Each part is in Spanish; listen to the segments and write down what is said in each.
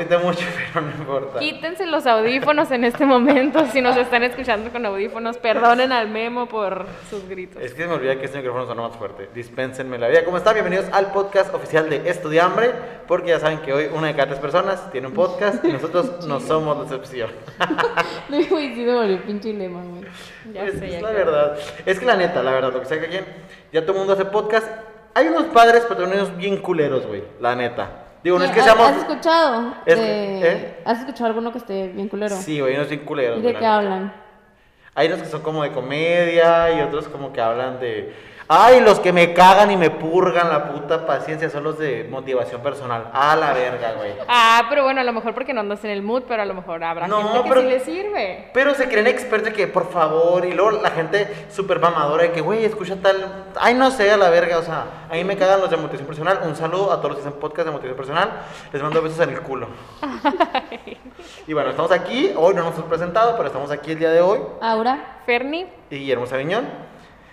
grité mucho, pero no importa. Quítense los audífonos en este momento. Si nos están escuchando con audífonos, perdonen al memo por sus gritos. Es que se me olvida que este micrófono suena más fuerte. Dispénsenme la vida. ¿Cómo están? Bienvenidos al podcast oficial de Estudiambre. Porque ya saben que hoy una de cada tres personas tiene un podcast y nosotros no somos la excepción. No, güey, sí me volvió pinche lema, güey. Ya es, sé, es ya la creo. verdad. Es que la neta, la verdad, lo que sea que quien, ya todo el mundo hace podcast. Hay unos padres, pero unos bien culeros, güey. La neta. Digo, no es que ¿Has- seamos. ¿Has escuchado? Es que- ¿eh? ¿Has escuchado alguno que esté bien culero? Sí, güey, unos bien culeros. ¿Y de qué hablan? Hay unos que son como de comedia y otros como que hablan de... Ay, los que me cagan y me purgan la puta paciencia son los de motivación personal. A la verga, güey. Ah, pero bueno, a lo mejor porque no andas en el mood, pero a lo mejor habrá No, gente que pero- sí le sirve. Pero se creen expertos de que, por favor, y luego la gente súper mamadora de que, güey, escucha tal... Ay, no sé, a la verga, o sea, a mí me cagan los de motivación personal. Un saludo a todos los que hacen podcast de motivación personal. Les mando besos en el culo. y bueno, estamos aquí. Hoy no nos hemos presentado, pero estamos aquí el día de hoy. Aura. Ferni, y Guillermo Sabiñón.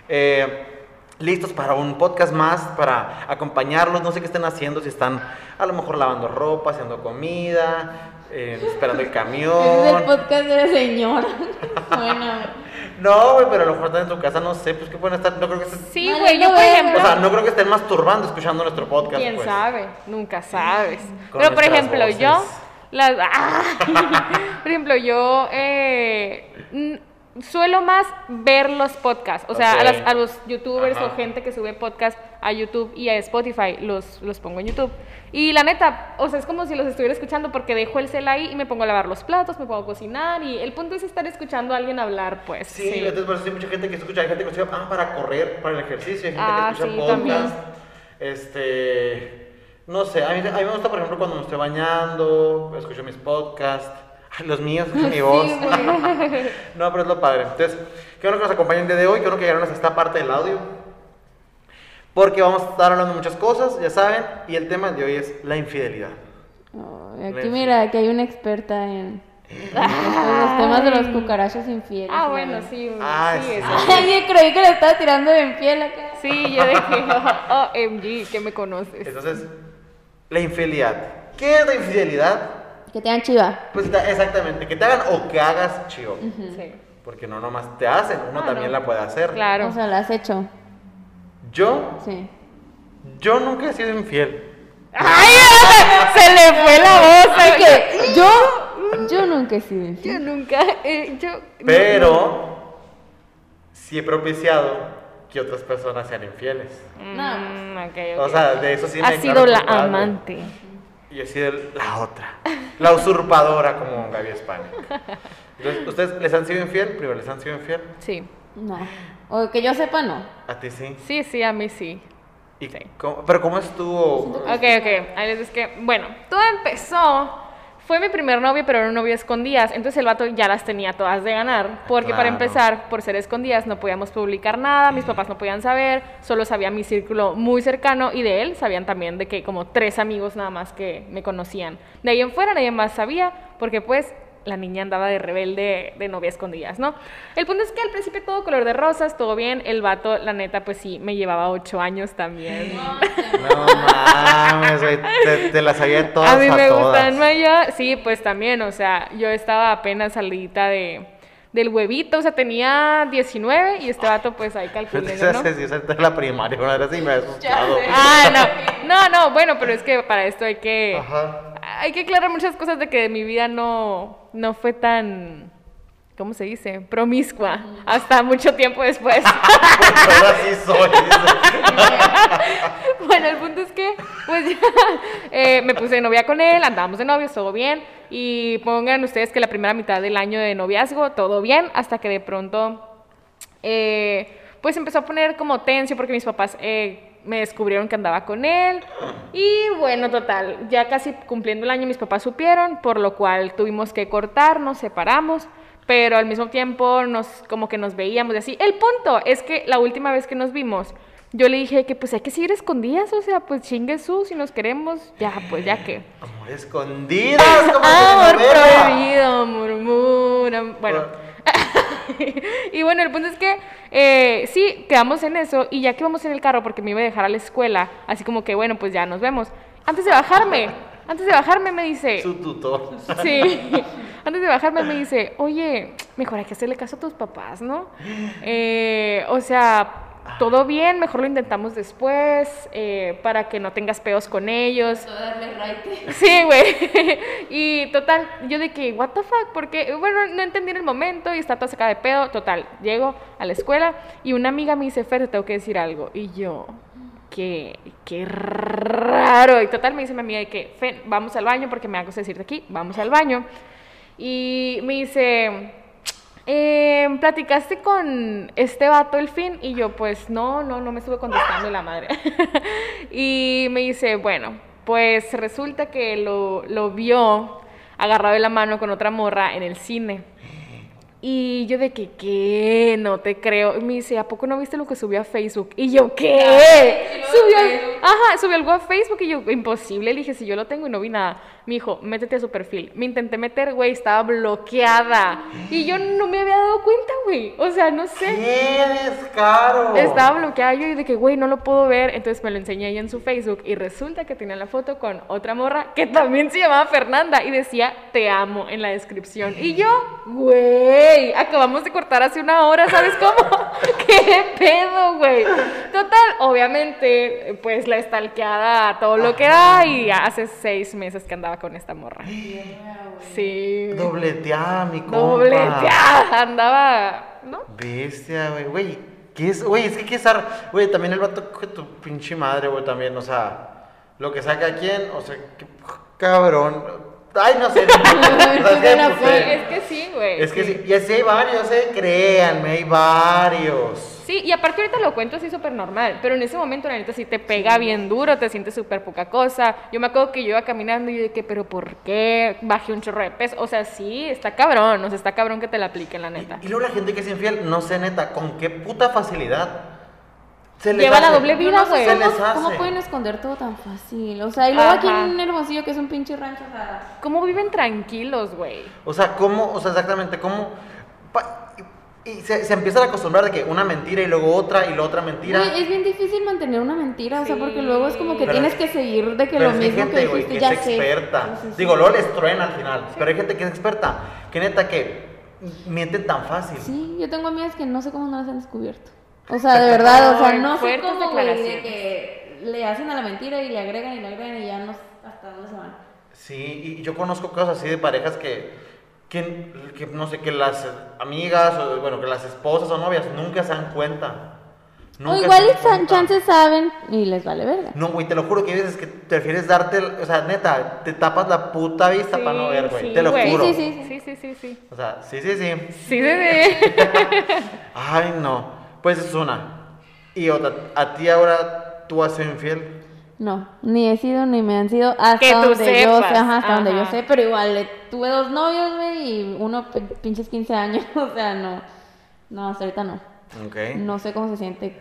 Eh, listos para un podcast más, para acompañarlos. No sé qué estén haciendo, si están a lo mejor lavando ropa, haciendo comida, eh, esperando el Ese es el camión. podcast de la señora. bueno. No, güey, pero a lo mejor están en su casa, no sé, pues qué pueden estar. No creo que estén, sí, güey, no yo por ejemplo. o sea, no creo que estén masturbando escuchando nuestro podcast. ¿Quién pues. sabe? Nunca sabes. Con Pero por ejemplo, voces. yo, las, ¡Ah! por ejemplo, yo eh, suelo más ver los podcasts, o sea, a, las- a los youtubers Ajá. o gente que sube podcast a YouTube y a Spotify, los, los pongo en YouTube. Y la neta, o sea, es como si los estuviera escuchando porque dejo el cel ahí y me pongo a lavar los platos, me pongo a cocinar y el punto es estar escuchando a alguien hablar, pues. Sí, entonces por eso hay mucha gente que escucha, hay gente que escucha ah, para correr, para el ejercicio, hay gente Ah, que escucha sí, podcast. también. Este, no sé, a mí, a mí me gusta, por ejemplo, cuando me estoy bañando, escucho mis podcasts, los míos, escucho mi voz. Sí, no, pero es lo padre. Entonces, qué bueno que nos acompañen el día de hoy, qué bueno que llegaron hasta esta parte del audio. Porque vamos a estar hablando de muchas cosas, ya saben, y el tema de hoy es la infidelidad. Aquí mira, aquí hay una experta en, los temas de los cucarachos infieles. Ah, ¿no? bueno, sí, Ah, sí, sí. eso. Ay, yo creí que le estaba tirando de infiel acá. Sí, yo que, oh, OMG, que me conoces. Entonces, la infidelidad. ¿Qué es la infidelidad? Que te dan chiva. Pues ta- exactamente, que te hagan o que hagas chido. Sí, Porque no nomás te hacen, uno Ah, también no. la puede hacer. claro. O sea, la has hecho. Yo, Sí. yo nunca he sido infiel. ¡Ay! Se le fue la voz. Así que yo, yo nunca he sido infiel. Yo nunca, eh, yo... Pero sí he propiciado que otras personas sean infieles. Mm, ok, ok. O sea, de eso sí me Ha declaro sido la amante. Y he sido la otra. La usurpadora como Gaby España. Entonces, ¿ustedes les han sido infiel? Primero, ¿les han sido infiel? Sí. No. O que yo sepa, no. A ti sí. Sí, sí, a mí sí. ¿Y Sí. cómo- pero ¿cómo estuvo? Ok, ok. Ahí les es que, bueno, todo empezó. Fue mi primer novio, pero era un novio a escondidas. Entonces el vato ya las tenía todas de ganar. Porque para empezar, por ser escondidas, no podíamos publicar nada. Mis papás no podían saber. Solo sabía mi círculo muy cercano. Y de él sabían también de que como tres amigos nada más que me conocían. De ahí en fuera nadie más sabía. Porque pues la niña andaba de rebelde de novia escondidas, ¿no? El punto es que al principio todo color de rosas, todo bien. El vato, la neta, pues sí, me llevaba ocho años también. No mames, güey. Te, te las sabía todas a mí me gustan Maya. Sí, pues también, o sea, yo estaba apenas salidita de, del huevito, o sea, tenía 19 y este vato, pues ahí calculé, ¿no? esa es la primaria, una vez así me ha asustado. Ah, no, no, no, bueno, pero es que para esto hay que, Ajá. Hay que aclarar muchas cosas de que mi vida no, no fue tan, ¿cómo se dice? Promiscua, hasta mucho tiempo después. Porque ahora sí soy. bueno, el punto es que, pues ya, eh, me puse de novia con él, andábamos de novios, todo bien. Y pongan ustedes que la primera mitad del año de noviazgo, todo bien, hasta que de pronto, eh, pues empezó a poner como tenso porque mis papás eh, me descubrieron que andaba con él. Y bueno, total, ya casi cumpliendo el año mis papás supieron, por lo cual tuvimos que cortar, nos separamos. Pero al mismo tiempo nos como que nos veíamos y así. El punto es que la última vez que nos vimos, yo le dije que pues hay que seguir escondidas, o sea, pues chingue su, si nos queremos, ya, pues ya que. Amor escondidas, como Amor prohibido, murmura. Bueno. y bueno, el punto es que eh, sí, quedamos en eso y ya que íbamos en el carro porque me iba a dejar a la escuela, así como que bueno, pues ya nos vemos. Antes de bajarme, Antes de bajarme me dice, Su tutor. Sí. Antes de bajarme me dice, oye, mejor hay que hacerle caso a tus papás, ¿no? Eh, o sea, todo bien, mejor lo intentamos después, eh, para que no tengas peos con ellos. Darle. Sí, güey. y total, yo de que, what the fuck, porque, bueno, no entendí en el momento y está toda sacada de pedo. Total, llego a la escuela y una amiga me dice, Fer, te tengo que decir algo. Y yo, qué, qué raro. Y total, me dice mi amiga de que, Fer, vamos al baño porque me hago decirte aquí, vamos al baño. Y me dice, eh, ¿platicaste con este vato el fin? Y yo, pues no, no, no me estuve contestando la madre. y me dice, bueno, pues resulta que lo, lo vio agarrado de la mano con otra morra en el cine. Y yo de que, ¿qué? No te creo. Y me dice, ¿a poco no viste lo que subió a Facebook? Y yo, ¿qué? lo Subió, ajá, subió algo a Facebook y yo, imposible. Le dije, si yo lo tengo y no vi nada. Me dijo, métete a su perfil. Me intenté meter, güey, estaba bloqueada. Y yo no me había dado cuenta, güey. O sea, no sé. ¡Qué descaro! Estaba bloqueada yo y de que, güey, no lo puedo ver. Entonces me lo enseñé ahí en su Facebook y resulta que tenía la foto con otra morra que también se llamaba Fernanda y decía, te amo en la descripción. Y yo, güey, acabamos de cortar hace una hora, ¿sabes cómo? ¿Qué pedo, güey? Total, obviamente, pues la estalqueada todo lo que da y hace seis meses que andaba con esta morra. Sí. Dobleteada, mi compa. Dobleteada, andaba, ¿no? Bestia, güey. Güey, ¿qué es? Güey, es que qué es ar- Güey, también el vato coge tu pinche madre, güey, también, o sea, lo que saca quién, o sea, qué cabrón. Ay, no sé. no es que, pues, eh, Es que sí, güey. Es que sí, y así hay varios, eh, créanme, hay varios. Sí, y aparte ahorita lo cuento así súper normal, pero en ese momento la neta sí te pega bien duro, te sientes súper poca cosa. Yo me acuerdo que yo iba caminando y yo que, pero ¿por qué? Bajé un chorro de peso. O sea, sí, está cabrón, o sea, está cabrón que te la apliquen, la neta. Y, y luego la gente que es infiel, no sé, neta, con qué puta facilidad. Se les Lleva la doble vida, no güey. Se les cómo, pueden esconder todo tan fácil. O sea, y luego aquí en Hermosillo, que es un pinche rancho, o sea, ¿Cómo viven tranquilos, güey? O sea, ¿cómo? O sea, exactamente, ¿cómo? Y se, se empiezan a acostumbrar de que una mentira y luego otra y luego otra mentira. es bien difícil mantener una mentira, o sea, porque luego es como que Pero- tienes que seguir de que Pero lo mismo gente, que dijiste, que ya es sé. experta. Sí, sí, sí. Digo, luego les truena al final. Pero hay gente que es experta. Que neta que mienten tan fácil. Sí, yo tengo amigas que no sé cómo no las han descubierto. O sea, de verdad, o sea, no sé cómo, güey, de que le hacen a la mentira y le agregan y le agregan y ya no hasta dónde se van. Sí, y yo conozco casos así de parejas que, que, que no sé, que las amigas, o bueno, que las esposas o novias nunca se dan cuenta. Nunca o igual y san- chances saben y les vale verga. No, güey, te lo juro que hay veces que prefieres darte, el- o sea, neta, te tapas la puta vista para no ver, güey. sí, te lo güey. juro. Sí, sí, Sí, sí, sí, sí. O sea, sí, sí, sí. Sí, bebé. Ay, no. Pues es una. Y otra, a ti ahora tú has sido infiel. No, ni he sido ni me han sido hasta Que donde yo sé, ajá, hasta donde yo sé, pero igual tuve dos novios, güey, y uno pinches 15 años, o sea, no, no, hasta ahorita no. Ok. No sé cómo se siente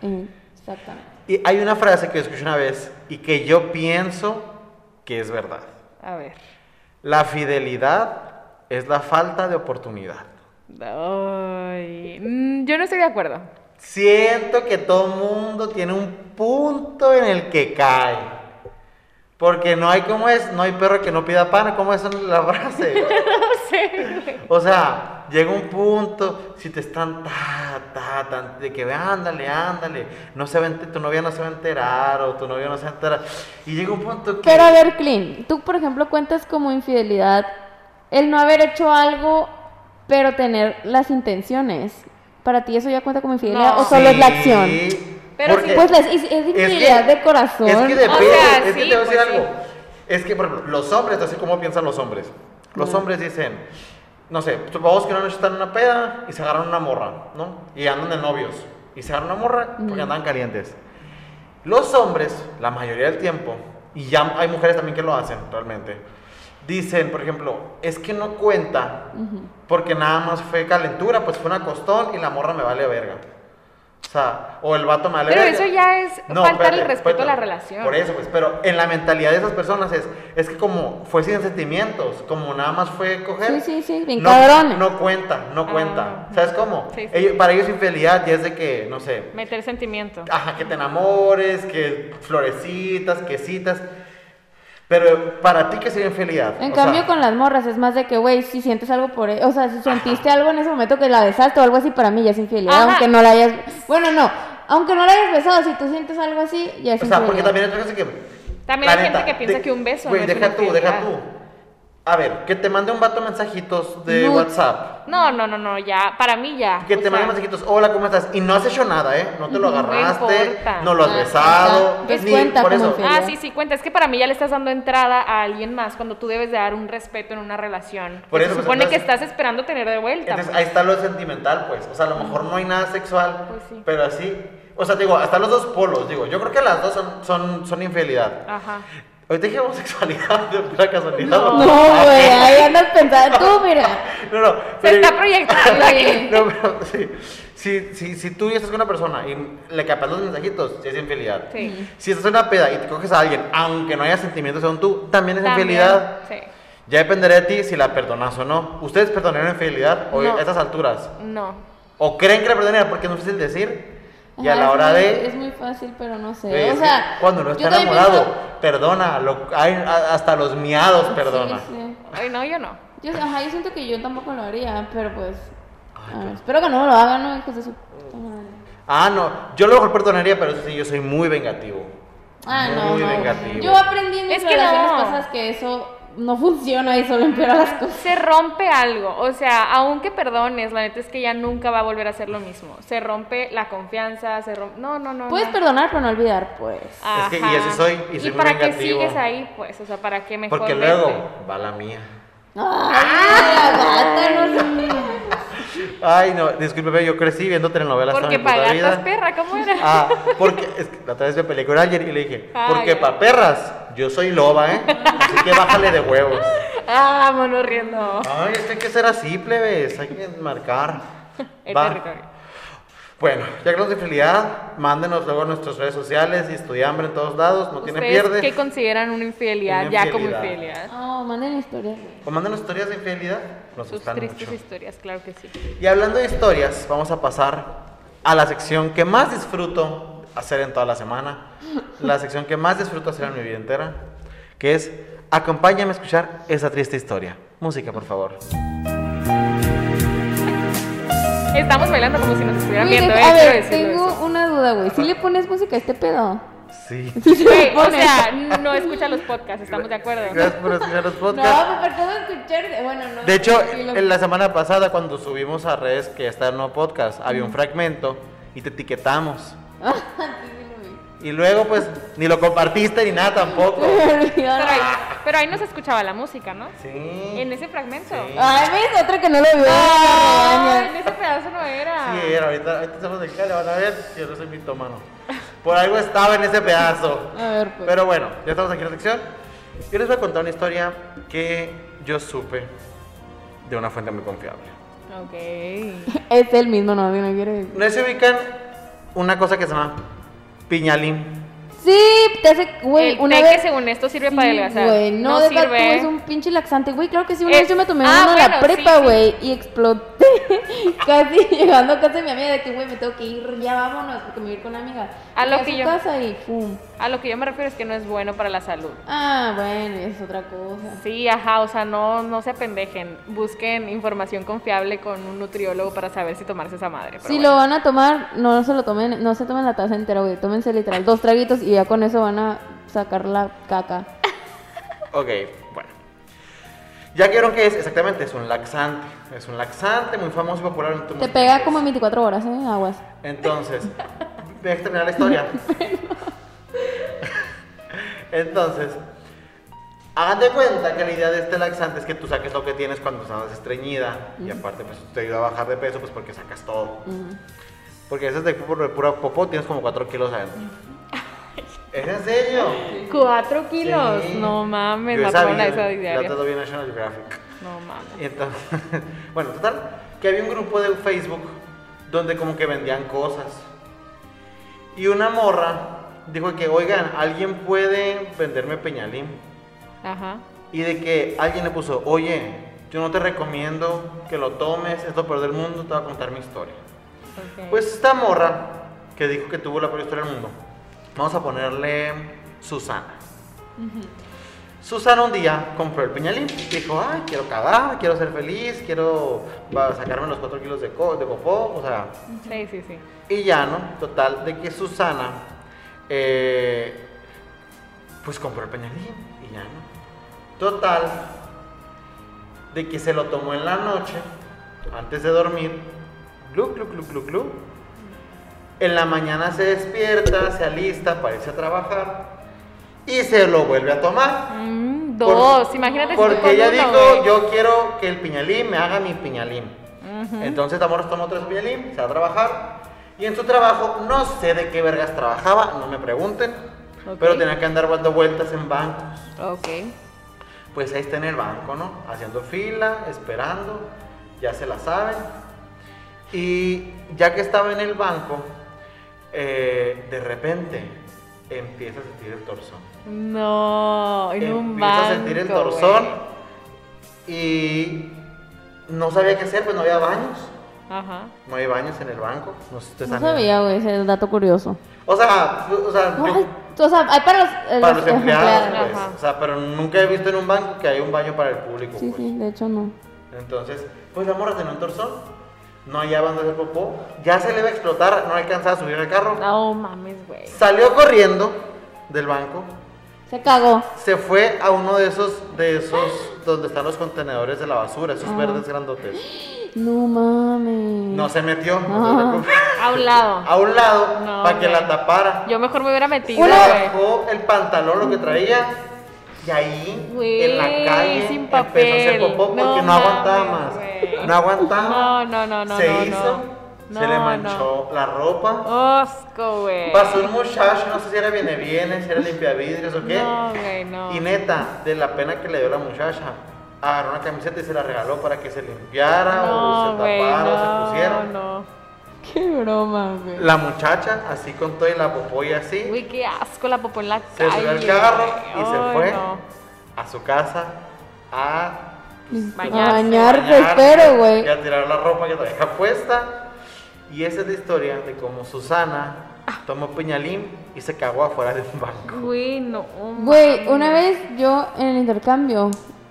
exactamente. Y hay una frase que escuché una vez y que yo pienso que es verdad. A ver. La fidelidad es la falta de oportunidad. Ay, mm, yo no estoy de acuerdo. Siento que todo mundo tiene un punto en el que cae. Porque no hay como es, no hay perro que no pida pan, ¿cómo es la frase? No sé. O sea, llega un punto, si te están ta, ta, ta, de que ve, ándale, ándale, no se va tu novia no se va a enterar o tu novio no se va a enterar. Y llega un punto que... Pero a ver, Clean, tú por ejemplo cuentas como infidelidad el no haber hecho algo, pero tener las intenciones. ¿Para ti eso ya cuenta como infidelidad No. o solo es la Sí, acción? Pero porque- sí, Pues es, es infidelidad de corazón. Es que depende, O sea, es que sí, te voy a decir pues sí. algo. Es que, por ejemplo, los hombres, así como piensan los hombres. Los hombres dicen, no sé, supongamos que una noche están en una peda y se agarran una morra, ¿no? Y andan de novios. Y se agarran una morra porque andan calientes. Los hombres, la mayoría del tiempo, y ya hay mujeres también que lo hacen realmente, dicen, por ejemplo, es que no cuenta porque nada más fue calentura, pues fue una costón y la morra me vale verga. O sea, o el vato me vale Pero verga. eso ya es faltar el respeto a la espérate. relación. Por eso, pues, pero en la mentalidad de esas personas es, es que como fue sin sentimientos, como nada más fue coger. Sí, sí, sí, bien no, cabrones. no cuenta, no cuenta. Ah. ¿Sabes cómo? Sí, sí. Ellos- para ellos infidelidad ya es de que, no sé, Meter sentimiento. Ajá, que te enamores, que florecitas, que citas. Pero para ti, ¿qué sería infidelidad? En O cambio, sea, con las morras es más de que, güey, si sientes algo por e- o sea, si sentiste algo en ese momento que la besaste o algo así, para mí ya es infidelidad, Ajá. aunque no la hayas, bueno, no, aunque no la hayas besado, si tú sientes algo así, ya es O sea, porque infidelidad. también hay cosa que. También hay gente que piensa que un beso Güey, no es deja tú, deja infidelidad. tú. A ver, que te mande un vato mensajitos de. WhatsApp. No, no, no, no, ya, para mí ya. Que te mande sea, mensajitos, hola, ¿cómo estás? Y no has hecho nada, ¿eh? No te lo No agarraste, importa. no lo has Ah, besado. ni- cuenta por eso. Ah, sí, sí, cuenta. Es que para mí ya le estás dando entrada a alguien más cuando tú debes de dar un respeto en una relación. Por eso, se pues, supone que estás esperando tener de vuelta. Entonces pues. ahí está lo sentimental, pues. O sea, a lo mejor no hay nada sexual, Pues sí. pero así. O sea, digo, hasta los dos polos, digo. Yo creo que las dos son, son, son infidelidad. Ajá. Ahorita dije homosexualidad de pura casualidad. No, ¿no? güey, ahí andas pensando, tú, mira. No, no. Se pero- está proyectando aquí. No, pero sí. Si, si, si tú ya estás con una persona y le capas los mensajitos, es infidelidad. Sí. Si estás en una peda y te coges a alguien, aunque no haya sentimientos según tú, también es También, infidelidad. Sí. Ya dependerá de ti si la perdonas o no. ¿Ustedes perdonaron infidelidad hoy No. a estas alturas? No. ¿O creen que la perdonarían porque es muy fácil decir? Y a la hora muy- de... Es muy fácil, pero no sé. Es o sea, cuando no está enamorado, pienso- perdona. Lo, hay, a- hasta los miados perdona. Sí, sí. Ay, no, yo no. Yo, ajá, yo siento que yo tampoco lo haría, pero pues. ver, espero que no lo hagan, ¿no? Hijos de su. madre. Ah, no. Yo a lo mejor perdonaría, pero eso sí, yo soy muy vengativo. Ah, no. Muy no. vengativo. Yo aprendí en mis Es que relaciones no. pasadas que eso no funciona y solo empeora las cosas. Se rompe algo, o sea, aunque perdones, la neta es que ya nunca va a volver a ser lo mismo. Se rompe la confianza, se rompe... No, no, no. Puedes no. perdonar, pero no olvidar, pues. Es que- y así soy, y soy muy para qué sigues ahí, pues? O sea, ¿para qué mejor Porque luego va la mía. Sé. Ay, no, discúlpeme, yo crecí viendo telenovelas toda Porque mi puta vida. gatas perra, ¿cómo era? Ah, porque es que la otra vez me peleé con alguien y le dije, Ah, porque ya. para perras, yo soy loba, ¿eh? Así que bájale de huevos. Ah, mono riendo. Ay, es que hay que ser así, plebes, hay que marcar. El Va. territorio. Bueno, ya que hablamos de infidelidad, mándenos luego a nuestras redes sociales y estudiambre en todos lados, no tiene ¿Ustedes pierde. qué consideran una infidelidad Una ya como infidelidad. infidelidad? No, manden historias. O mándenos historias de infidelidad, nos Sus gustan tristes mucho. historias, claro que sí. Y hablando de historias, vamos a pasar a la sección que más disfruto hacer en toda la semana, la sección que más disfruto hacer en mi vida entera, que es acompáñame a escuchar esa triste historia. Música, por favor. Estamos bailando como si nos estuvieran Güey, viendo, a ¿eh? Quiero ver, tengo eso. una duda, güey. ¿Si le pones música a este pedo? Sí. Sí, o sea, no escucha los podcasts, estamos de acuerdo. Gracias por escuchar los No, podcasts. me faltó escuchar. Bueno, no. De hecho, sí lo- en la semana pasada, cuando subimos a redes que está el nuevo podcast, había un fragmento y te etiquetamos. Y luego, pues, ni lo compartiste ni nada tampoco. Pero ahí, pero ahí no se escuchaba la música, ¿no? Sí. En ese fragmento. Sí. Ay, ves, otra que no lo vio. En ese pedazo no era. Sí, era, ahorita, ahorita estamos de le van a ver, yo no soy mitómano. Por algo estaba en ese pedazo. A ver, pues. Pero bueno, ya estamos aquí en la sección. Yo les voy a contar una historia que yo supe de una fuente muy confiable. Ok. Es el mismo, no, no quiere decir. No se ubican una cosa que se llama piñalín. Sí, te hace, güey, El una té vez. que según esto sirve para Sí, adelgazar. Güey, no, no sirve. es un pinche laxante, güey. Claro que sí, una Es- vez yo me tomé ah, uno en la bueno, sí, prepa, sí. güey, y exploté. Casi llegando a casa de mi amiga de que, güey, me tengo que ir, ya vámonos, porque me voy a ir con una amiga. A lo que su yo- casa y pum. A lo que yo me refiero es que no es bueno para la salud. Ah, bueno, es otra cosa. Sí, ajá, o sea, no, no se apendejen. Busquen información confiable con un nutriólogo para saber si tomarse esa madre. pero Si bueno. lo van a tomar, no se lo tomen, no se tomen la taza entera, güey. Tómense literal dos traguitos y ya con eso van a sacar la caca. Ok. Ya vieron que es exactamente, es un laxante. Es un laxante muy famoso y popular en todos Te pega países. como en 24 horas, ¿eh? Aguas. Entonces, deja terminar la historia. Entonces, hagan de cuenta que la idea de este laxante es que tú saques lo que tienes cuando estás estreñida. Y aparte, pues te ayuda a bajar de peso, pues porque sacas todo. Porque ese es de puro, de pura popó, tienes como 4 kilos adentro. ¿Es en serio? ¿Cuatro kilos? Sí. No mames, la esa vi, esa La diaria. todo bien National Geographic. No mames. Y entonces, bueno, total, que había un grupo de Facebook donde como que vendían cosas. Y una morra dijo que, oigan, ¿alguien puede venderme peñalín? Ajá. Y de que alguien le puso, oye, yo no te recomiendo que lo tomes, es lo peor del mundo, te voy a contar mi historia. ok. Pues esta morra que dijo que tuvo la peor historia del mundo, vamos a ponerle Susana. Susana un día compró el piñalín. Dijo, ay, quiero cagar, quiero ser feliz, quiero sacarme los 4 kilos de, co- de popó, o sea, Sí, sí, sí. y ya, ¿no? Total, de que Susana, eh, pues compró el peñalín y ya, ¿no? Total, de que se lo tomó en la noche, antes de dormir, glu, glu, glu, glu, glu. En la mañana se despierta, se alista para irse a trabajar y se lo vuelve a tomar. Mm, Por- dos, imagínate si tú Porque ella dijo, yo quiero que el piñalín me haga mi piñalín. Entonces Tamora tomó tres piñalín, se va a trabajar. Y en su trabajo, no sé de qué vergas trabajaba, no me pregunten. Pero tenía que andar dando vueltas en bancos. Ok. Pues ahí está en el banco, ¿no? Haciendo fila, esperando, ya se la saben. Y ya que estaba en el banco, eh, de repente empieza a sentir el torzón. No, en un empieza banco, a sentir el torzón güey. y no sabía qué hacer, pues no había baños. Ajá. No hay baños en el banco. No, sé si sabía, güey, ese dato curioso. O sea, o sea, yo- O sea, hay para los, eh, para los empleados, empleados. pues. O sea, pero nunca he visto en un banco que haya un baño para el público. Sí, pues. sí, de hecho no. Entonces, pues la morra tenía un torzón. No hallaba dónde hacer popó. Ya se le iba a explotar, no alcanzaba a subir al carro. No mames, güey. Salió corriendo del banco. Se cagó. Se fue a uno de esos, de esos, donde están los contenedores de la basura, esos Ah. verdes grandotes. No mames. No se metió, no se Ah. metió. A un lado. a un lado No, para que la tapara. Yo mejor me hubiera metido, Se güey. bajó el pantalón, lo que traía, y ahí en la calle sin empezó a hacer papel. popó porque No no, aguantaba más. Güey. No aguantaba. No, no, no, no, Se no, hizo, no. se le No, manchó la ropa. Osco, güey. Pasó un muchacho, no sé si era viene viene, si era limpiavidrios o qué. No, güey, no. Y neta, de la pena que le dio la muchacha, agarró una camiseta y se la regaló para que se limpiara o No, se güey, tapara o se no, pusiera. no. Qué broma, güey. La muchacha, así con todo y la popó y así, Uy, qué asco la popó en la se calle. subió al carro y se fue no. a su casa a Bañarse. A bañarse, bañarse espero, güey. y a tirar la ropa que traía puesta. Y esa es la historia de cómo Susana tomó piñalín y se cagó afuera de un banco. Güey, no. Güey, una vez yo en el intercambio,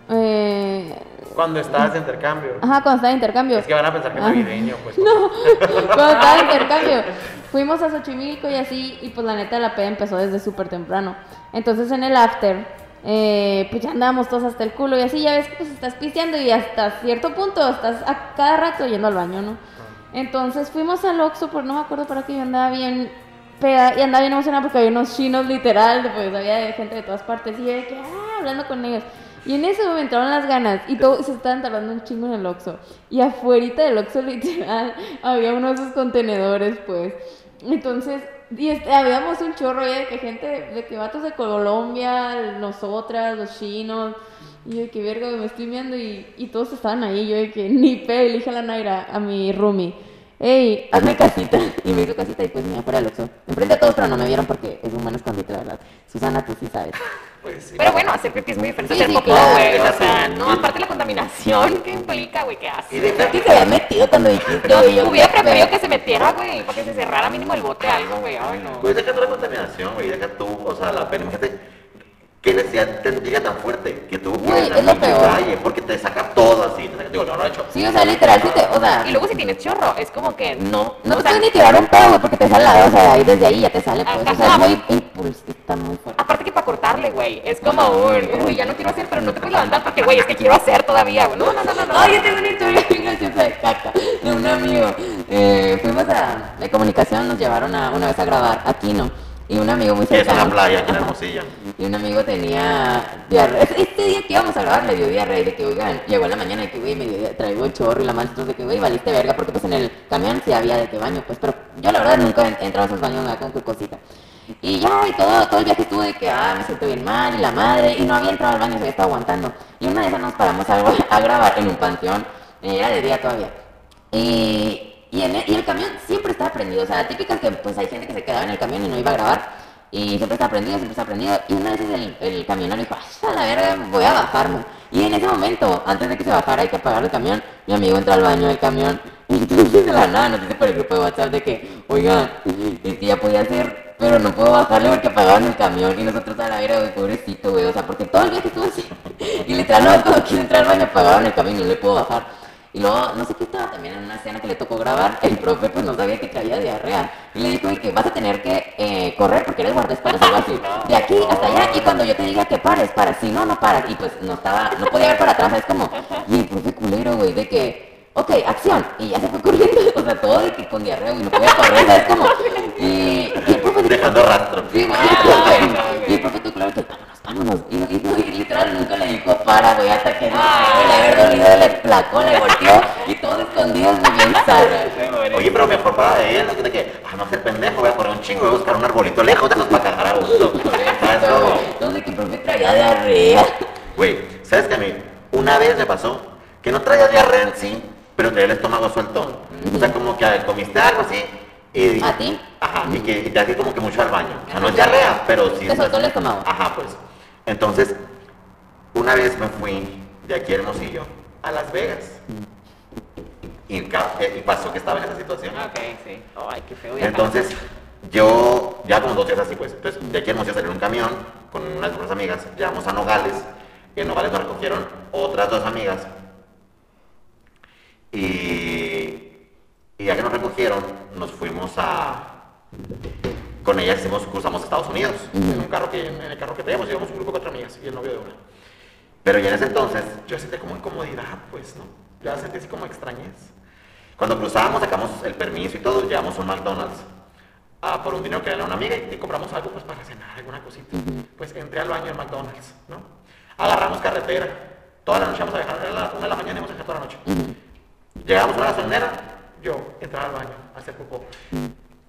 eh, Cuando estabas de intercambio. ajá, cuando estaba en intercambio, Es que van a pensar que es Ah. navideño, pues. cuando estaba en intercambio, fuimos a Xochimilco y así, y pues la neta la peda empezó desde súper temprano. Entonces en el after, eh, pues ya andábamos todos hasta el culo y así, ya ves que pues estás pisteando y hasta cierto punto estás a cada rato yendo al baño, ¿no? Entonces fuimos al Oxxo, pero no me acuerdo para qué yo andaba bien peda y andaba bien emocionada porque había unos chinos literal, pues había gente de todas partes y yo de que, ah, hablando con ellos. Y en eso me entraron las ganas y todo, se estaban tardando un chingo en el Oxxo. Y afuera del Oxxo literal había uno de esos contenedores, pues. Entonces, y este, habíamos un chorro de que gente, de que vatos de Colombia, nosotras, los chinos. Y yo de que verga, me estoy viendo y, y todos estaban ahí. Yo de que ni pe, le dije a la Naira, a mi roomie, ey, hazme casita. Y me hizo casita y pues me fuera del Oxxo. Enfrente a todos, pero no me vieron porque es un buen escondite, la verdad. Susana, tú sí sabes. Pues sí. Pero bueno, hacer pipí es muy diferente Sí, hacer sí, popó, claro. güey. O Eso sea, sí. no, aparte la contaminación que implica, güey, qué asco. Y deja ¿Qué te había metido cuando dijiste? Yo güey? hubiera preferido que se metiera, güey, para que se cerrara mínimo el bote algo, güey. Ay, no. Pues deja toda la contaminación, güey, deja tú, o sea, la pena, imagínate, ¿qué necesidad tendría tan fuerte que tú quieres es lo peor. calle? Porque te saca todo así, te saca, digo, no lo he hecho. Sí, o sea, literal, sí te, o sea, Y luego si tienes chorro, es como que no. no o te sea, puedes ni tirar un pedo, güey, porque te sale la o sea, ahí desde ahí ya te sale, pues, o sea, es muy impulsista, muy fuerte. Aparte que para cortarle, güey, es como un, uy, ya no quiero hacer, pero no te puedes levantar porque, güey, es que quiero hacer todavía, güey. No, no, no, no, no. Ay, yo tengo una historia bien graciosa de caca de un amigo. Eh, fuimos a, de comunicación, nos llevaron a, una vez a grabar, aquí no. Y un amigo muy Que es cercano. la playa, aquí en Hermosilla. Y un amigo tenía diarrea. Este día que íbamos a grabar le dio diarrea y de que, oigan, llegó en la mañana y que, güey, me dio traigo el chorro y la mancha, de que, güey, valiste verga, porque pues en el camión sí había de que baño, pues, pero yo la verdad nunca he entrado a esos baños acá con cosita. Y ya, y todo, todo el viaje estuve de que, ah, me siento bien mal, y la madre, y no había entrado al baño, se había estado aguantando. Y una de esas nos paramos a, a grabar en un panteón, eh, era de día todavía. Y, y, en el, y el camión siempre estaba prendido, o sea, típicas que pues hay gente que se quedaba en el camión y no iba a grabar. Y siempre está prendido, siempre está prendido. Y una vez el, el camionero dijo, "Ay, a la verga, voy a bajarme. Y en ese momento, antes de que se bajara, hay que apagar el camión. Mi amigo entró al baño del camión. Y de la nada nos dice por el grupo de WhatsApp de que, oigan, es que ya podía hacer pero no puedo bajarle porque apagaron el camión y nosotros a la vera, güey, pobrecito, güey, o sea, porque todo el que estuvo así, y literal, no, cuando quiso entrar al baño apagaron el camión y no le puedo bajar. Y luego, no sé qué estaba también en una escena que le tocó grabar, el profe pues no sabía que traía diarrea. Y le dijo "Oye, que vas a tener que eh, correr porque eres guardaespaldas o algo así. De aquí hasta allá. Y cuando yo te diga que pares, para. Si no, no paras. Y pues no estaba, no podía ver para atrás. Es como, y el profe culero, güey, de que, ok, acción. Y ya se fue corriendo. O sea, todo de que con diarrea, güey, no podía correr. ¿sabes? como, y, y de Dejando rastro. Sí, güey, güey. Y el profe tú claro que vámonos, vámonos. Y, y, y, y literal nunca le dijo para, güey, hasta que no, haber dolido, le placó, le volteó y todos escondidos de zarra. Oye, pero mejor para él, ¿no? De que, ah, no ser pendejo, voy a correr un chingo, voy a buscar un arbolito lejos de esos para cagar a gusto. Entonces que el profe traía diarrea. Güey, ¿sabes qué a mí? Una vez me pasó que no traía diarrea en sí, pero traía el estómago sueltón. O sea, como que comiste algo así y... ¿A ti? Ajá, y que y te hace como que mucho al baño. O sea, no diarrea, pero sí... Te soltó el estómago. Ajá, pues. Entonces, una vez me fui de aquí a Hermosillo a Las Vegas. Y, y pasó que estaba en esa situación. Ok, sí. Ay, qué feo. viajar. Entonces, yo, ya como dos días así, pues, entonces, de aquí a salir en un camión con unas otras amigas, llegamos a Nogales, y en Nogales nos recogieron otras dos amigas. Y, y ya que nos recogieron, nos fuimos a... Con hicimos, cruzamos a Estados Unidos, en un carro que, en el carro que teníamos, íbamos un grupo de cuatro amigas y el novio de una. Pero ya en ese entonces, yo sentí como incomodidad, pues, ¿no? Ya sentí así como extrañez. Cuando cruzábamos, sacamos el permiso y todo, llegamos a un McDonald's ah, por un dinero que dio una amiga y, y compramos algo pues para cenar, alguna cosita. Pues entré al baño en McDonald's, ¿no? Agarramos carretera. Toda la noche vamos a viajar, era la una de la mañana y vamos a viajar toda la noche. Llegamos a una gasolinera, yo entrar al baño, a hacer popó.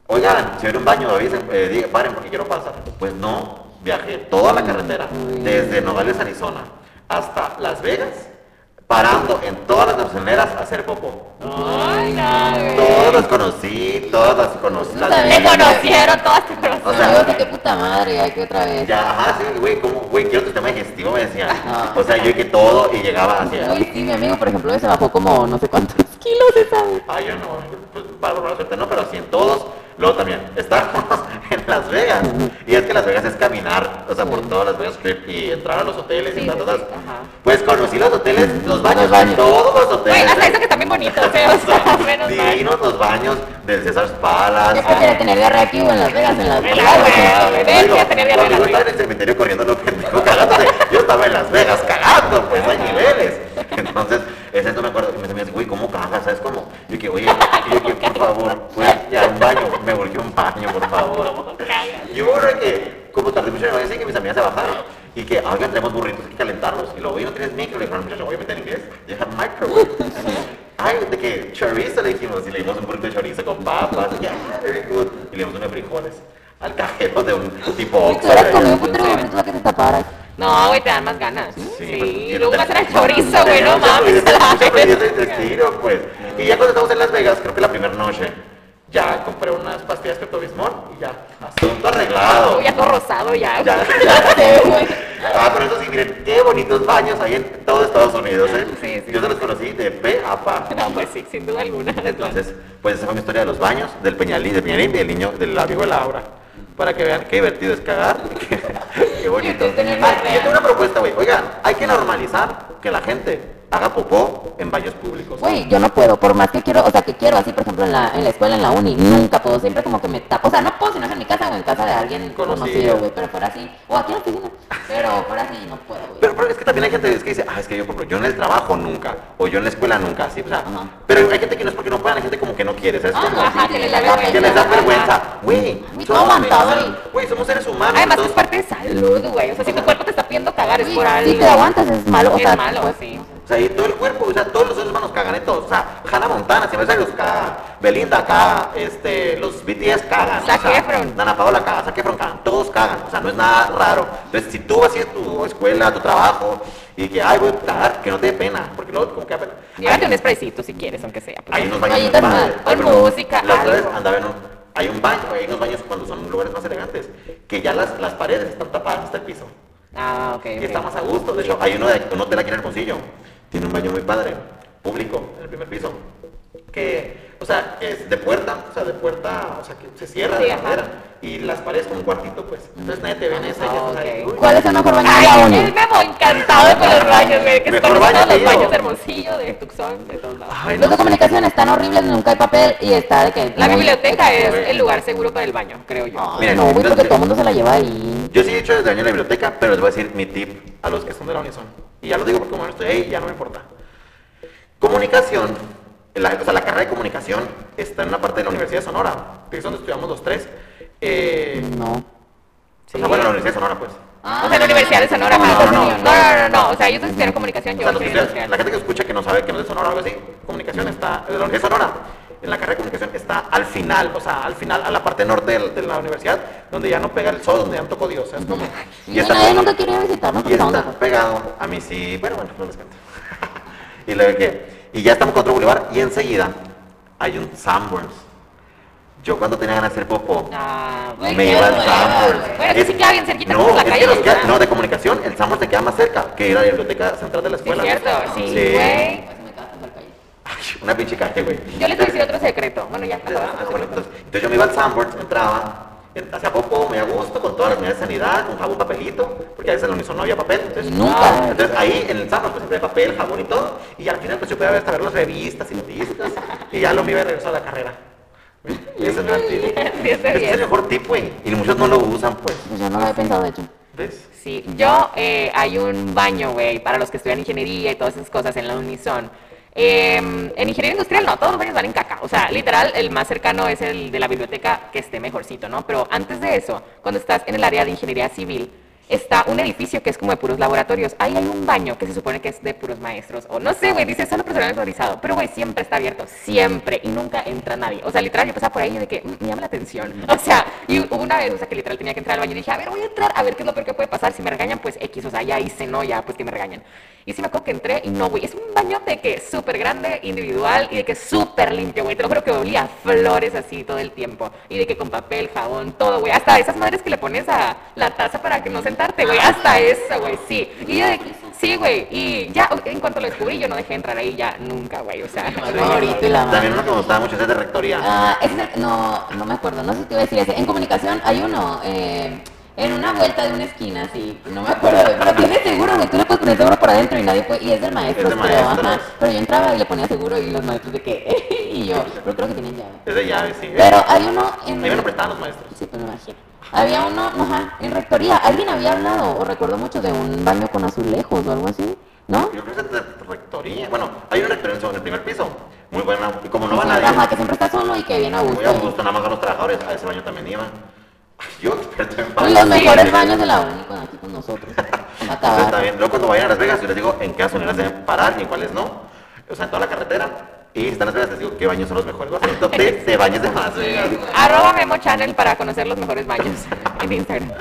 Oigan, si hay un baño, avisen, eh, diga, paren porque quiero pasar. Pues no, viajé toda la carretera, desde Nogales, Arizona, hasta Las Vegas, parando en todas las gasolineras a hacer popó. Ay, no, güey. Todos los conocí, todas las conocí. No las Me conocieron, todas te conocieron. O sea, de qué puta madre, hay que otra vez. Ya, ajá, sí, güey, como, güey, quiero tu tema digestivo, me decían. Ah. O sea, yo que todo y llegaba hacia. Uy, sí, mi amigo, por ejemplo, se bajó como no sé cuántos kilos esa vez. Ay, yo no, pues para la suerte no, pero así en todos. Luego también estábamos en Las Vegas. Y es que Las Vegas es caminar, o sea, por todas Las Vegas Strip y entrar a los hoteles y Sí, tal, sí, tal, sí. Pues conocí los hoteles, los baños, Los baños. todos los hoteles. hasta eso que también bonito, o sea, o sea, menos. Divinos los baños del César Palace. ¿Qué prefiere tener diarrea aquí o en Las Vegas? En Las Vegas. Vegas, hecho, ya tenía diarrea en Las yo estaba en el cementerio corriendo lo pendejo cagándose, yo estaba en Las Vegas cagando, pues hay niveles. Entonces, ese no me acuerdo, y me decía, güey, ¿cómo cagas? ¿Sabes cómo? Yo que, oye, yo que, por favor, pues baño, me volvió un baño, por favor. Y hubo uno que, como tardé mucho en así que mis amigas se bajaron. Y que, oigan, tenemos burritos, hay que calentarlos. Y luego, no tienes micro, le dijeron, muchacho, obviamente en inglés, you have microwave. Ay, de que chorizo le dijimos, y le dimos un burrito de chorizo con papas, y, ah, very good. Y le dimos unos frijoles al cajero de un tipo taparas. No, güey, te dan más ganas. Sí, pues, y yo luego vas a hacer el chorizo, güey, no mames. a pues. Y ya cuando estamos en Las Vegas, creo que la primera noche, ya compré unas pastillas Pepto-Bismol y ya, asunto arreglado. Ya todo rosado ya. Ya, ya. Ah, pero eso sí, miren, qué bonitos baños hay en todo Estados Unidos, ¿eh? Sí, sí. Yo se los conocí de pe a pa. No, pues sí, sin duda alguna. Entonces, pues esa fue mi historia de los baños, del Peñalín, del Peñalín y del niño, del amigo de Laura. Para que vean qué divertido es cagar. Qué, qué bonito. Ah, yo tengo una propuesta, güey. Oigan, hay que normalizar que la gente haga popó en baños públicos. Güey, yo no puedo, por más que quiero, o sea, que quiero así, por ejemplo, en la, en la escuela, en la uni, nunca puedo, siempre como que me tapo, o sea, no puedo si no es en mi casa o en casa de alguien Conocido. güey, pero fuera así, o aquí en la oficina, pero fuera así no puedo, güey. Pero, pero es que también hay gente que dice, ah, es que yo, yo en el trabajo nunca, o yo en la escuela nunca, sí, o sea, Ajá. pero hay gente que no es porque no puedan, hay gente como que no quiere, ¿sabes? Como ajá, que les da vergüenza. que les da vergüenza, güey, somos güey. somos seres humanos. Además es entonces- parte de salud, güey. O sea, si tu cuerpo te está pidiendo cagar es por algo. si te aguantas es malo, o Es sea, malo, pues, sí. O sea, y todo el cuerpo, o sea, todos los seres humanos cagan. Todos. O sea, Hannah Montana, siempre los caga. Belinda caga, este, los BTS cagan. Zac o sea, Efron. Dana Paola caga, Zac Efron cagan, todos cagan. O sea, no es nada raro. Entonces, si tú vas a tu escuela, tu trabajo, y que, ay, voy a cagar, que no te dé pena, porque luego como que. Llévate un spraycito si quieres, aunque sea. pues. Hay unos baños con perdón. música, La otra vez algo. andaba en un, hay un baño, hay unos baños cuando son lugares más elegantes, que ya las, las paredes están tapadas hasta el piso. Ah, ok. que ok. está más a gusto. De hecho, hay uno de un hotel aquí en Hermosillo. Tiene un baño muy padre, público, en el primer piso. que, o sea, es de puerta, o sea, de puerta, o sea, que se cierra Sí, de ajá. madera y las paredes como un cuartito, pues. Entonces nadie te ve en esa y ya estás ahí. Ok. uy. ¿Cuál es el mejor baño de Ay, la Memo encantado con los baños, güey. Que se Mejor baño, todos los baños de Hermosillo, de Tucson, de todos lados. Ay, Los no de sé. comunicación están horribles, nunca hay papel y está de que... La biblioteca es el lugar seguro para el baño, creo yo. Ay, Miren, no, güey, porque todo el mundo se la lleva ahí. Yo sí he hecho desde año en la biblioteca, pero les voy a decir mi tip a los que son de la Unison. Y ya lo digo porque como no estoy ahí, ya no me importa. Comunicación, la, o sea, la carrera de comunicación está en una parte de la Universidad de Sonora, que es donde estudiamos los tres. Eh, No. o sea, bueno, la Universidad de Sonora, pues. O sea, la Universidad de Sonora. No, no, no, no, no, no, no. O sea, ellos estudiaron comunicación, O yo sea, estudié estudian- industrial. la gente que escucha que no sabe que no es de Sonora o algo así, comunicación está, de la Universidad de Sonora, en la carrera de comunicación está al final, o sea, al final, a la parte norte de, de la universidad, donde ya no pega el sol, donde ya no tocó Dios, ¿sabes cómo? Y nadie nunca quiere visitarnos y está pegado a mí sí, bueno, bueno, no les cuento. y luego que, y ya estamos con otro boulevard y enseguida hay un Sanborns. Yo cuando tenía ganas de hacer popó, Ah, me iba al Sanborns. Bueno, es que sí queda bien cerquita, no, la es que calle queda- no, de comunicación, el Sanborns te queda más cerca, que ir a la biblioteca central de la Sí, escuela. cierto, sí, Sí. güey. Una pinche calle, güey. Yo les voy a decir otro secreto. Bueno, ya. Ah, bueno, entonces, entonces yo me iba al Sanborns, entraba, en- hacía poco, me a gusto, con todas las medidas de sanidad, con jabón, papelito, porque a veces en la Unison no había papel. Entonces, Nunca. Ah, Entonces ahí en el Sanborns pues siempre papel, jabón y todo, y al final pues yo podía ver, hasta ver las revistas y noticias, y ya lo me iba a regresar a la carrera. Ese es el tip. Sí, es el mejor tip, güey. Y muchos no lo usan, pues. Pues yo no lo había pensado, de hecho. ¿Ves? Sí, yo eh, hay un baño, güey, para los que estudian ingeniería y todas esas cosas en la Unison. Eh, en ingeniería industrial no, todos los baños van en caca. O sea, literal, el más cercano es el de la biblioteca que esté mejorcito, ¿no? Pero antes de eso, cuando estás en el área de ingeniería civil, está un edificio que es como de puros laboratorios. Ahí hay un baño que se supone que es de puros maestros. O no sé, güey, dice solo personal autorizado. Pero, güey, siempre está abierto. Siempre. Y nunca entra nadie. O sea, literal, yo pasaba por ahí de que me llama la atención. O sea, y hubo una vez, o sea, que literal tenía que entrar al baño y dije, a ver, voy a entrar a ver qué es lo peor que puede pasar. Si me regañan, pues X. O sea, ya hice, no, ya, pues que me regañan. Y sí me acuerdo que entré y no, güey, es un baño de que súper grande, individual y de que súper limpio, güey. Te lo juro que olía a flores así todo el tiempo. Y de que con papel, jabón, todo, güey. Hasta esas madres que le pones a la taza para que no sentarte, güey. Hasta eso, güey, sí. Y yo de que, sí, güey. Y ya, en cuanto lo descubrí, yo no dejé entrar ahí ya nunca, güey. O sea, Favorito y la. También uno que me gustaba mucho ese de rectoría. Ah, ese es no, no me acuerdo, no sé si te iba a decir ese. En comunicación hay uno, eh, en una vuelta de una esquina, así, no me acuerdo, pero tiene seguro, güey, tú le puedes poner seguro por adentro y nadie puede, y es del maestro, Es de pero, ajá, pero yo entraba y le ponía seguro y los maestros de que, y yo, pero creo que tienen llave. Es de llave, sí. Pero hay uno en... Ahí me lo prestaban los maestros. Sí, pues me imagino. Había uno, ajá, en rectoría, alguien había hablado, o recuerdo mucho de un baño con azulejos o algo así, ¿no? Yo creo que es de rectoría. Bueno, hay una rectoría en el primer piso. Muy buena. Y como no va nadie. Ajá, que siempre está solo y que viene a gusto. Muy a gusto, nada más con los trabajadores. A ese baño también iba. Yo, experto en baños. Los mejores baños de la uni con aquí con nosotros. Entonces bien. Luego cuando vayan a Las Vegas, yo les digo en qué gasolineras deben parar y en cuáles no. O sea, en toda la carretera. Y si están Las Vegas, les digo qué baños son los mejores. Voy a top 10 de baños de Las Vegas. arroba Memo Channel para conocer los mejores baños en Instagram.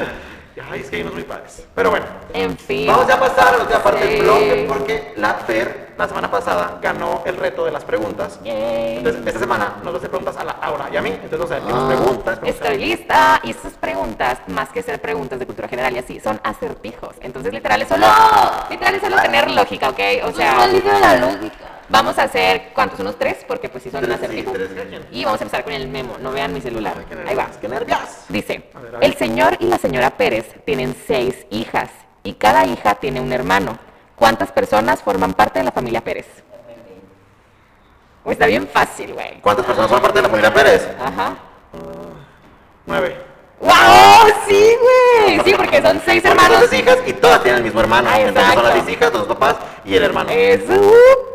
Ay, es que hay unos muy padres. Pero bueno. En fin. Vamos ya a pasar a la última parte del blog porque la Fer la semana pasada ganó el reto de las preguntas. Yay. Entonces, esta semana nos va a hacer preguntas a la Aura y a mí. Entonces, vamos a ver, Ah. tenemos preguntas. preguntas. Estoy lista y estas preguntas, más que ser preguntas de cultura general y así, son acertijos. Entonces, literal es solo, literal es solo tener lógica, ¿ok? O sea, de la lógica. Vamos a hacer, ¿cuántos? ¿Unos tres? Porque pues sí son Tres, cada quien. Y vamos a empezar con el memo, no vean mi celular. Ay, Ahí va. qué. Dice, A ver, a ver. el señor y la señora Pérez tienen seis hijas y cada hija tiene un hermano. ¿Cuántas personas forman parte de la familia Pérez? Pues está bien fácil, güey. ¿Cuántas personas son parte de la familia Pérez? Ajá. Nueve. ¡Wow! ¡Sí, güey! Sí, porque son seis hermanos. son hijas y todas tienen el mismo hermano. Ah, Entonces son las exacto. hijas, los dos papás y el hermano. ¡Eso!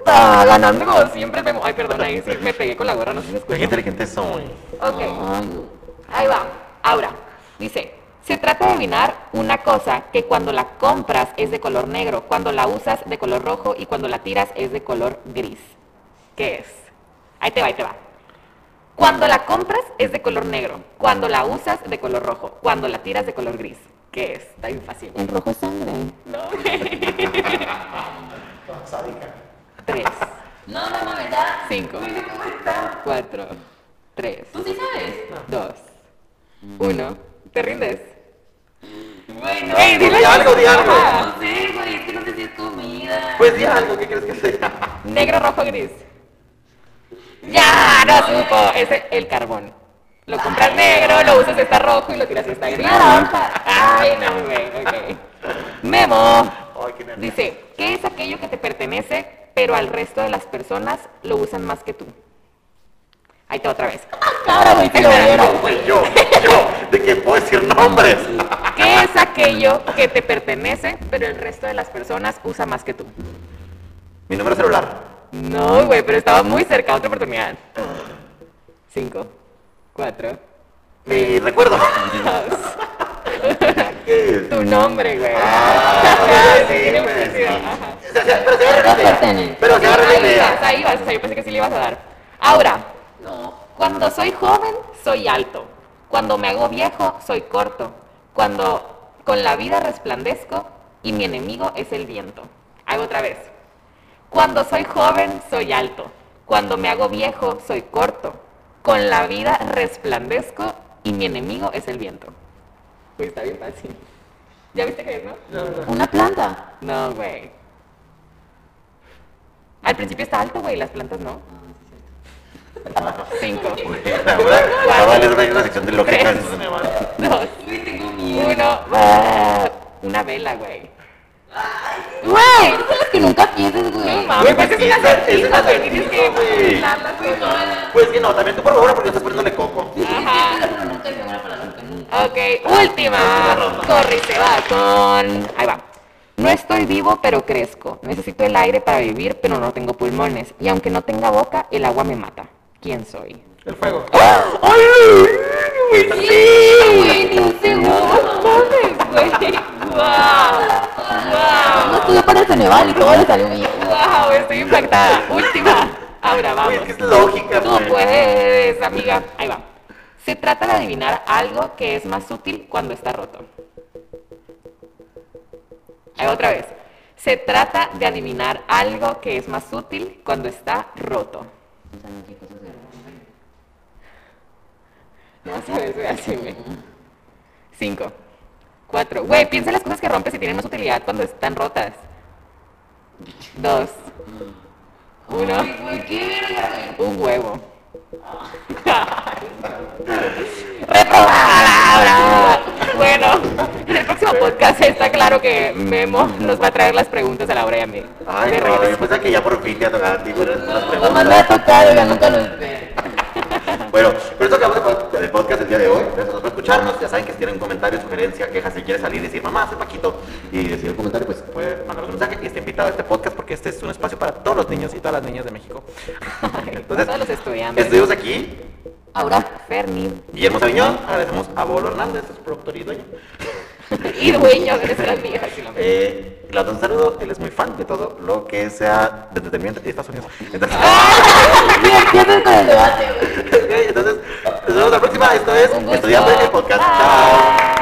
Ganando como siempre. Memo. Ay, perdón, ahí sí me pegué con la gorra, no sé si se Qué inteligente soy. Ok. Ahí va. Ahora, dice, se trata de adivinar una cosa que cuando la compras es de color negro, cuando la usas de color rojo y cuando la tiras es de color gris. ¿Qué es? Ahí te va, ahí te va. Cuando la compras es de color negro, cuando la usas de color rojo, cuando la tiras de color gris. ¿Qué es? Está bien fácil. el rojo es sangre. No. Tres, No, no, no, ¿verdad? cinco, cuatro, tres, ¿Tú sí sabes? dos, uno. ¿Te rindes? Bueno, Ey, dile Di algo, di algo. No sé, güey, es que no sé si es comida. Pues di algo, ¿qué crees que sea? Negro, rojo, gris. Ya, no supo. Es el carbón. Lo compras negro, lo usas está rojo y lo tiras está gris. Ay, no, güey. ok. Memo. Dice, ¿qué es aquello que te pertenece, pero al resto de las personas lo usan más que tú? Ahí te va otra vez. Cara, güey, si lo. Güey, yo, yo, de que puedo decir nombres. ¿Qué es aquello que te pertenece, pero el resto de las personas usa más que tú? Mi número celular. No, güey, pero estaba muy cerca. Otra oportunidad. Cinco, cuatro, Mi recuerdo. dos. Tu nombre, güey. Ah, sí, pues, sí. Pero se agarra la idea. Pertenece. Pero se agarra la Ahí vas, ahí vas, o sea, yo pensé que sí le ibas a dar. Ahora, cuando soy joven, soy alto. Cuando me hago viejo, soy corto. Cuando con la vida resplandezco y mi enemigo es el viento. Hago otra vez. Cuando soy joven, soy alto. Cuando me hago viejo, soy corto. Con la vida resplandezco y mi enemigo es el viento. Pues está bien fácil. ¿Ya viste que es, no? Una planta. No, güey. Al principio está alto, güey, las plantas no. Cinco, La verdad, la verdad, es una sección de lógica. Dos, uno. Ah, Una vela, güey. Güey, Cosas que nunca piensas, no güey. mames, pues es Güey, una es un certeza, güey. Tienes que güey. güey. Pues que no, también tú por favor porque estás poniéndole coco. Ajá. Una que. Ok, última. Corre y se va con. Ahí va. No estoy vivo, pero crezco. Necesito el aire para vivir, pero no tengo pulmones. Y aunque no tenga boca, el agua me mata. ¿Quién soy? El fuego. ¡Ay! ¡Sí! güey, ni un segundo. No mames, güey. ¡Guau! No ¡Guau! estudió para el Ceneval y todo le salió bien. ¡Guau! Estoy impactada. Última. Ahora vamos. Es que es lógica, Tú pues. puedes, amiga. Ahí va. Se trata de adivinar algo que es más útil cuando está roto. Ahí va otra vez. Se trata de adivinar algo que es más útil cuando está roto. No sabes, güey. Cinco. Cuatro. Güey, piensa en las cosas que rompes y tienen más utilidad cuando están rotas. Dos. Uno. Un huevo. Reprobada. Bueno, en el próximo podcast está claro que Memo nos va a traer las preguntas a la hora y a mí. Ay, De no, regreso. después de que ya por fin te ha tocado a ti, pero las preguntas. me ha tocado, ya nunca lo esperé. Bueno, del podcast el día de hoy. Gracias por escucharnos. Ya saben que si tienen un comentario, sugerencia, queja, si quiere salir y decir, mamá, soy Paquito, y decir el comentario, pues puede mandarnos un mensaje y está invitado a este podcast porque este es un espacio para todos los niños y todas las niñas de México. Entonces, todos los estudiantes. estuvimos aquí. Ahora, Ferni. Guillermo Sabiñón, agradecemos a Bolo Hernández, es productor y dueño. Y dueño de nuestras vidas. y Eh, le un saludo, él es muy fan de todo lo que sea de entretenimiento de Estados Unidos. Entonces, Y empiezas con el debate, güey. ok, entonces vemos la próxima. Esto es. Estudiando el Podcast. Chao.